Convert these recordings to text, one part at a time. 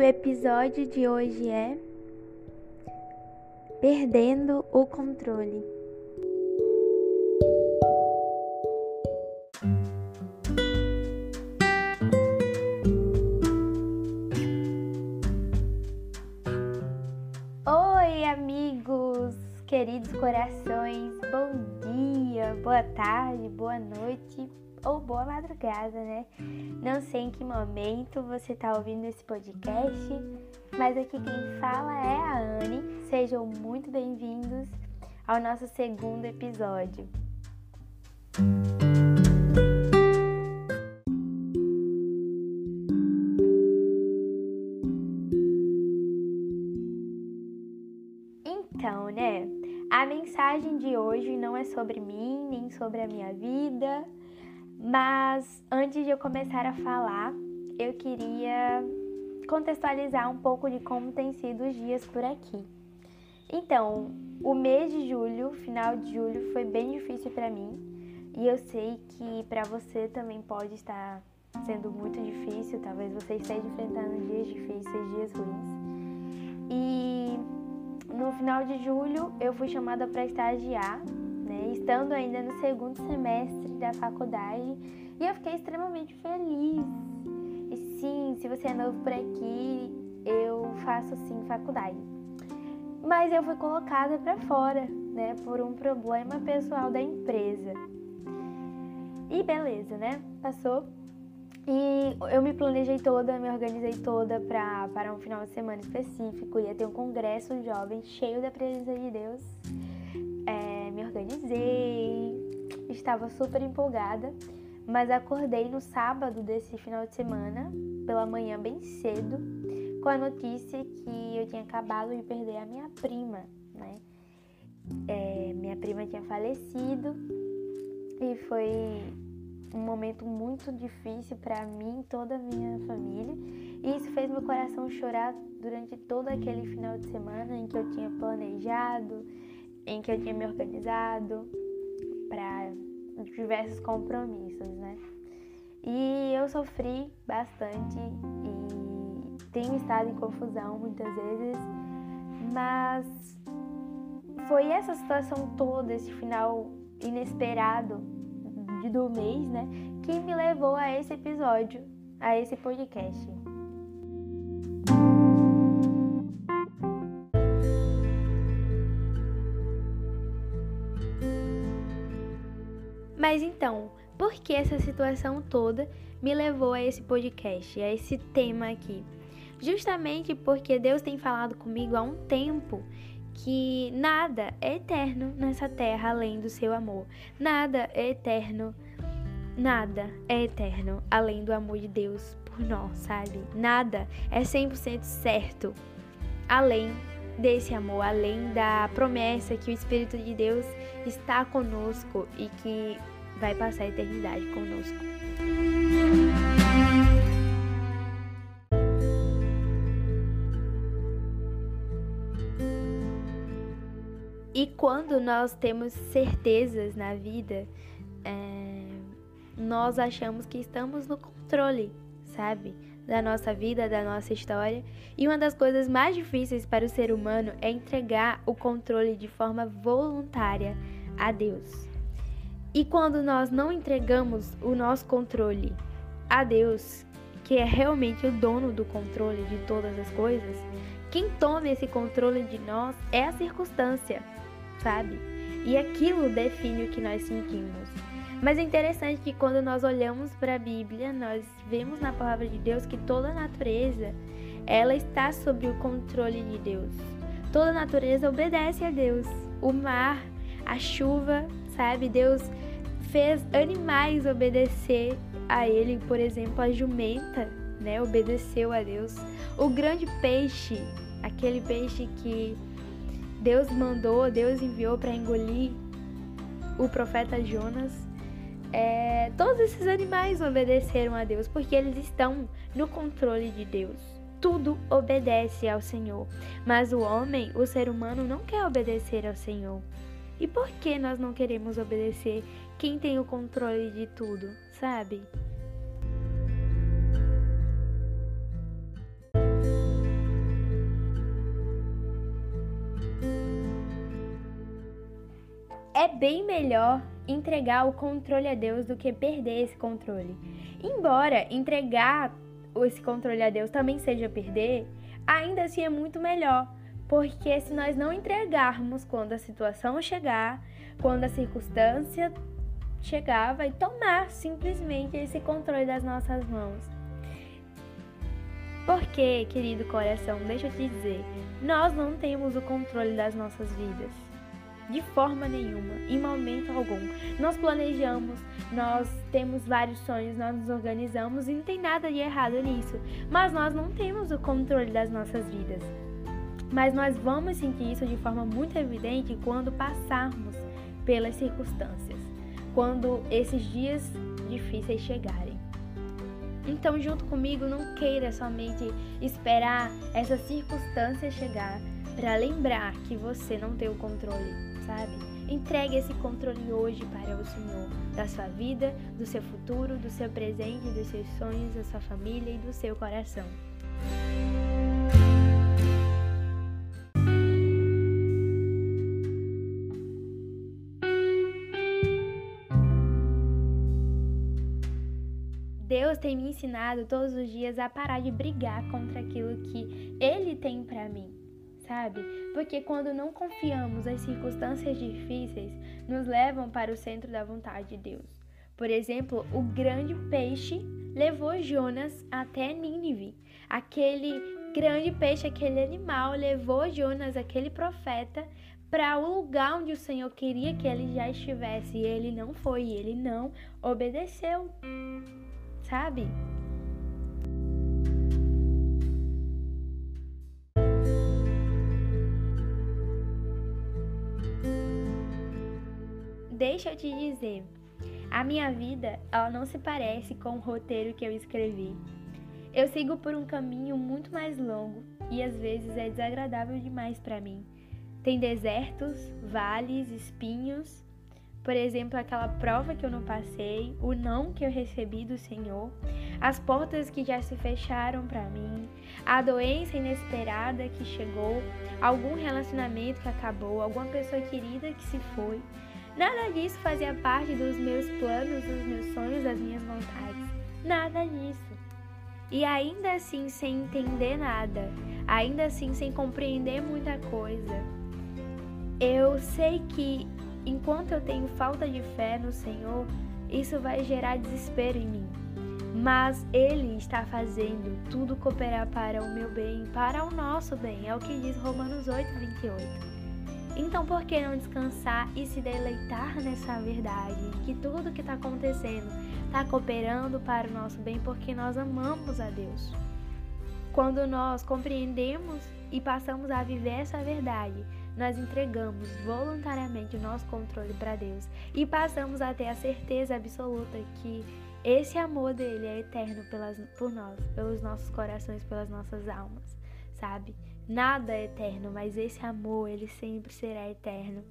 o episódio de hoje é Perdendo o controle. Oi, amigos, queridos corações, bom dia, boa tarde, boa noite ou boa madrugada, né? Não sei em que momento você está ouvindo esse podcast, mas aqui quem fala é a Anne. Sejam muito bem-vindos ao nosso segundo episódio. Então, né? A mensagem de hoje não é sobre mim, nem sobre a minha vida, mas antes de eu começar a falar, eu queria contextualizar um pouco de como tem sido os dias por aqui. Então, o mês de julho, final de julho, foi bem difícil para mim e eu sei que para você também pode estar sendo muito difícil, talvez você esteja enfrentando dias difíceis, dias ruins. E no final de julho eu fui chamada para estagiar? Estando ainda no segundo semestre da faculdade e eu fiquei extremamente feliz. E sim, se você é novo por aqui, eu faço sim faculdade. Mas eu fui colocada para fora, né, por um problema pessoal da empresa. E beleza, né? Passou. E eu me planejei toda, me organizei toda pra, para um final de semana específico. Ia ter um congresso jovem cheio da presença de Deus me organizei, estava super empolgada, mas acordei no sábado desse final de semana, pela manhã bem cedo, com a notícia que eu tinha acabado de perder a minha prima, né? É, minha prima tinha falecido e foi um momento muito difícil para mim e toda a minha família. E isso fez meu coração chorar durante todo aquele final de semana em que eu tinha planejado, em que eu tinha me organizado para diversos compromissos, né? E eu sofri bastante e tenho estado em confusão muitas vezes, mas foi essa situação toda, esse final inesperado do mês, né, que me levou a esse episódio, a esse podcast. Mas então, por que essa situação toda me levou a esse podcast, a esse tema aqui? Justamente porque Deus tem falado comigo há um tempo que nada é eterno nessa terra além do seu amor. Nada é eterno, nada é eterno além do amor de Deus por nós, sabe? Nada é 100% certo além desse amor, além da promessa que o Espírito de Deus está conosco e que vai passar a eternidade conosco. E quando nós temos certezas na vida, é, nós achamos que estamos no controle, sabe? Da nossa vida, da nossa história. E uma das coisas mais difíceis para o ser humano é entregar o controle de forma voluntária a Deus. E quando nós não entregamos o nosso controle a Deus, que é realmente o dono do controle de todas as coisas, quem toma esse controle de nós é a circunstância, sabe? E aquilo define o que nós sentimos. Mas é interessante que quando nós olhamos para a Bíblia, nós vemos na palavra de Deus que toda a natureza, ela está sob o controle de Deus. Toda a natureza obedece a Deus. O mar, a chuva, sabe? Deus fez animais obedecer a ele, por exemplo, a jumenta, né? Obedeceu a Deus. O grande peixe, aquele peixe que Deus mandou, Deus enviou para engolir o profeta Jonas. É, todos esses animais obedeceram a Deus porque eles estão no controle de Deus. Tudo obedece ao Senhor, mas o homem, o ser humano, não quer obedecer ao Senhor. E por que nós não queremos obedecer quem tem o controle de tudo, sabe? É bem melhor entregar o controle a Deus do que perder esse controle. Embora entregar esse controle a Deus também seja perder, ainda assim é muito melhor porque se nós não entregarmos quando a situação chegar, quando a circunstância chegar, vai tomar simplesmente esse controle das nossas mãos. Porque, querido coração, deixa eu te dizer, nós não temos o controle das nossas vidas. De forma nenhuma, em momento algum. Nós planejamos, nós temos vários sonhos, nós nos organizamos e não tem nada de errado nisso. Mas nós não temos o controle das nossas vidas. Mas nós vamos sentir isso de forma muito evidente quando passarmos pelas circunstâncias, quando esses dias difíceis chegarem. Então, junto comigo, não queira somente esperar essa circunstância chegar para lembrar que você não tem o controle, sabe? Entregue esse controle hoje para o Senhor, da sua vida, do seu futuro, do seu presente, dos seus sonhos, da sua família e do seu coração. Tem me ensinado todos os dias a parar de brigar contra aquilo que Ele tem para mim, sabe? Porque quando não confiamos, as circunstâncias difíceis nos levam para o centro da vontade de Deus. Por exemplo, o grande peixe levou Jonas até Nínive. Aquele grande peixe, aquele animal, levou Jonas, aquele profeta, para o lugar onde o Senhor queria que ele já estivesse. E ele não foi, ele não obedeceu sabe? Deixa eu te dizer, a minha vida, ela não se parece com o roteiro que eu escrevi. Eu sigo por um caminho muito mais longo e às vezes é desagradável demais para mim. Tem desertos, vales, espinhos, por exemplo, aquela prova que eu não passei, o não que eu recebi do Senhor, as portas que já se fecharam para mim, a doença inesperada que chegou, algum relacionamento que acabou, alguma pessoa querida que se foi. Nada disso fazia parte dos meus planos, dos meus sonhos, das minhas vontades. Nada disso. E ainda assim, sem entender nada, ainda assim, sem compreender muita coisa, eu sei que Enquanto eu tenho falta de fé no Senhor, isso vai gerar desespero em mim. Mas Ele está fazendo tudo cooperar para o meu bem, para o nosso bem, é o que diz Romanos 8, 28. Então, por que não descansar e se deleitar nessa verdade? Que tudo que está acontecendo está cooperando para o nosso bem porque nós amamos a Deus. Quando nós compreendemos e passamos a viver essa verdade, nós entregamos voluntariamente o nosso controle para Deus e passamos a ter a certeza absoluta que esse amor dele é eterno pelas, por nós, pelos nossos corações, pelas nossas almas, sabe? Nada é eterno, mas esse amor, ele sempre será eterno.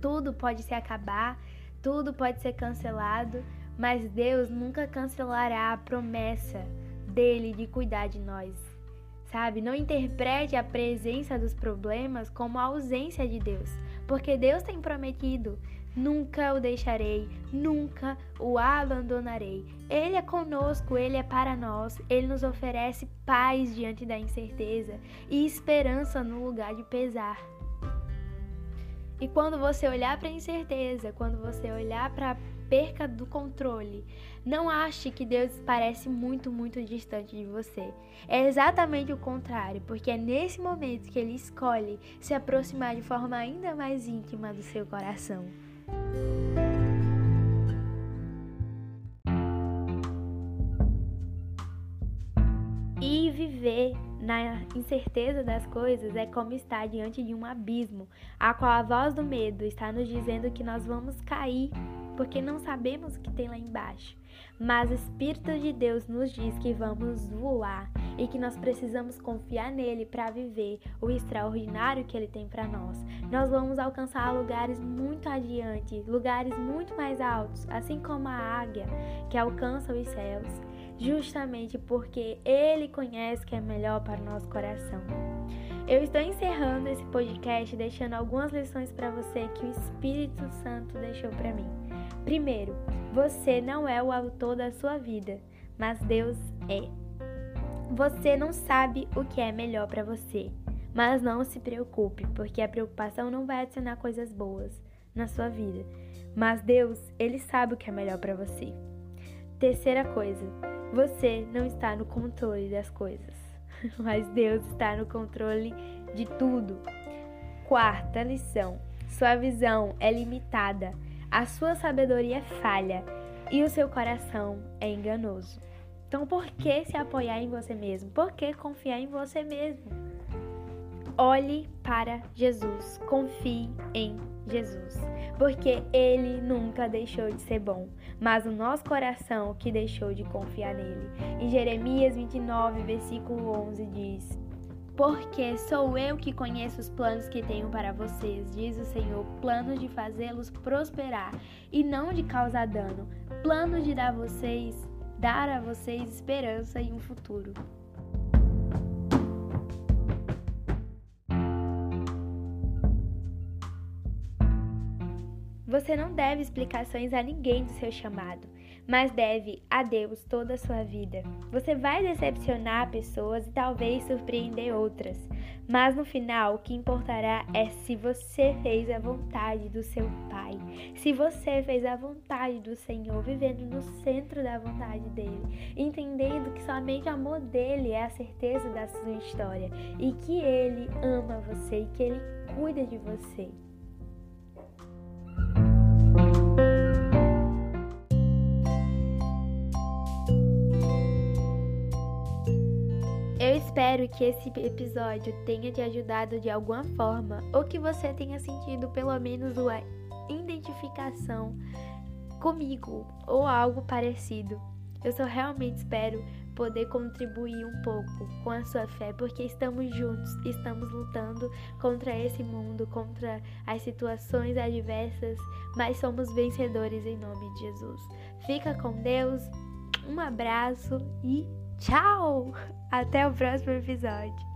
Tudo pode se acabar, tudo pode ser cancelado, mas Deus nunca cancelará a promessa dele de cuidar de nós sabe? Não interprete a presença dos problemas como a ausência de Deus, porque Deus tem prometido: nunca o deixarei, nunca o abandonarei. Ele é conosco, ele é para nós, ele nos oferece paz diante da incerteza e esperança no lugar de pesar. E quando você olhar para a incerteza, quando você olhar para perca do controle, não ache que Deus parece muito, muito distante de você. É exatamente o contrário, porque é nesse momento que Ele escolhe se aproximar de forma ainda mais íntima do seu coração. E viver na incerteza das coisas é como estar diante de um abismo, a qual a voz do medo está nos dizendo que nós vamos cair porque não sabemos o que tem lá embaixo. Mas o Espírito de Deus nos diz que vamos voar e que nós precisamos confiar nele para viver o extraordinário que ele tem para nós. Nós vamos alcançar lugares muito adiante, lugares muito mais altos, assim como a águia que alcança os céus, justamente porque ele conhece que é melhor para o nosso coração. Eu estou encerrando esse podcast deixando algumas lições para você que o Espírito Santo deixou para mim. Primeiro, você não é o autor da sua vida, mas Deus é. Você não sabe o que é melhor para você, mas não se preocupe, porque a preocupação não vai adicionar coisas boas na sua vida. Mas Deus, ele sabe o que é melhor para você. Terceira coisa, você não está no controle das coisas, mas Deus está no controle de tudo. Quarta lição: sua visão é limitada, a sua sabedoria é falha e o seu coração é enganoso. Então, por que se apoiar em você mesmo? Por que confiar em você mesmo? Olhe para Jesus, confie em Jesus, porque Ele nunca deixou de ser bom, mas o nosso coração que deixou de confiar nele. Em Jeremias 29, versículo 11 diz: Porque sou eu que conheço os planos que tenho para vocês, diz o Senhor, planos de fazê-los prosperar e não de causar dano, planos de dar vocês dar a vocês esperança e um futuro. Você não deve explicações a ninguém do seu chamado mas deve a Deus toda a sua vida. Você vai decepcionar pessoas e talvez surpreender outras, mas no final o que importará é se você fez a vontade do seu Pai, se você fez a vontade do Senhor, vivendo no centro da vontade dele, entendendo que somente o amor dele é a certeza da sua história e que ele ama você e que ele cuida de você. Espero que esse episódio tenha te ajudado de alguma forma ou que você tenha sentido pelo menos uma identificação comigo ou algo parecido. Eu só realmente espero poder contribuir um pouco com a sua fé, porque estamos juntos, estamos lutando contra esse mundo, contra as situações adversas, mas somos vencedores em nome de Jesus. Fica com Deus, um abraço e Tchau! Até o próximo episódio!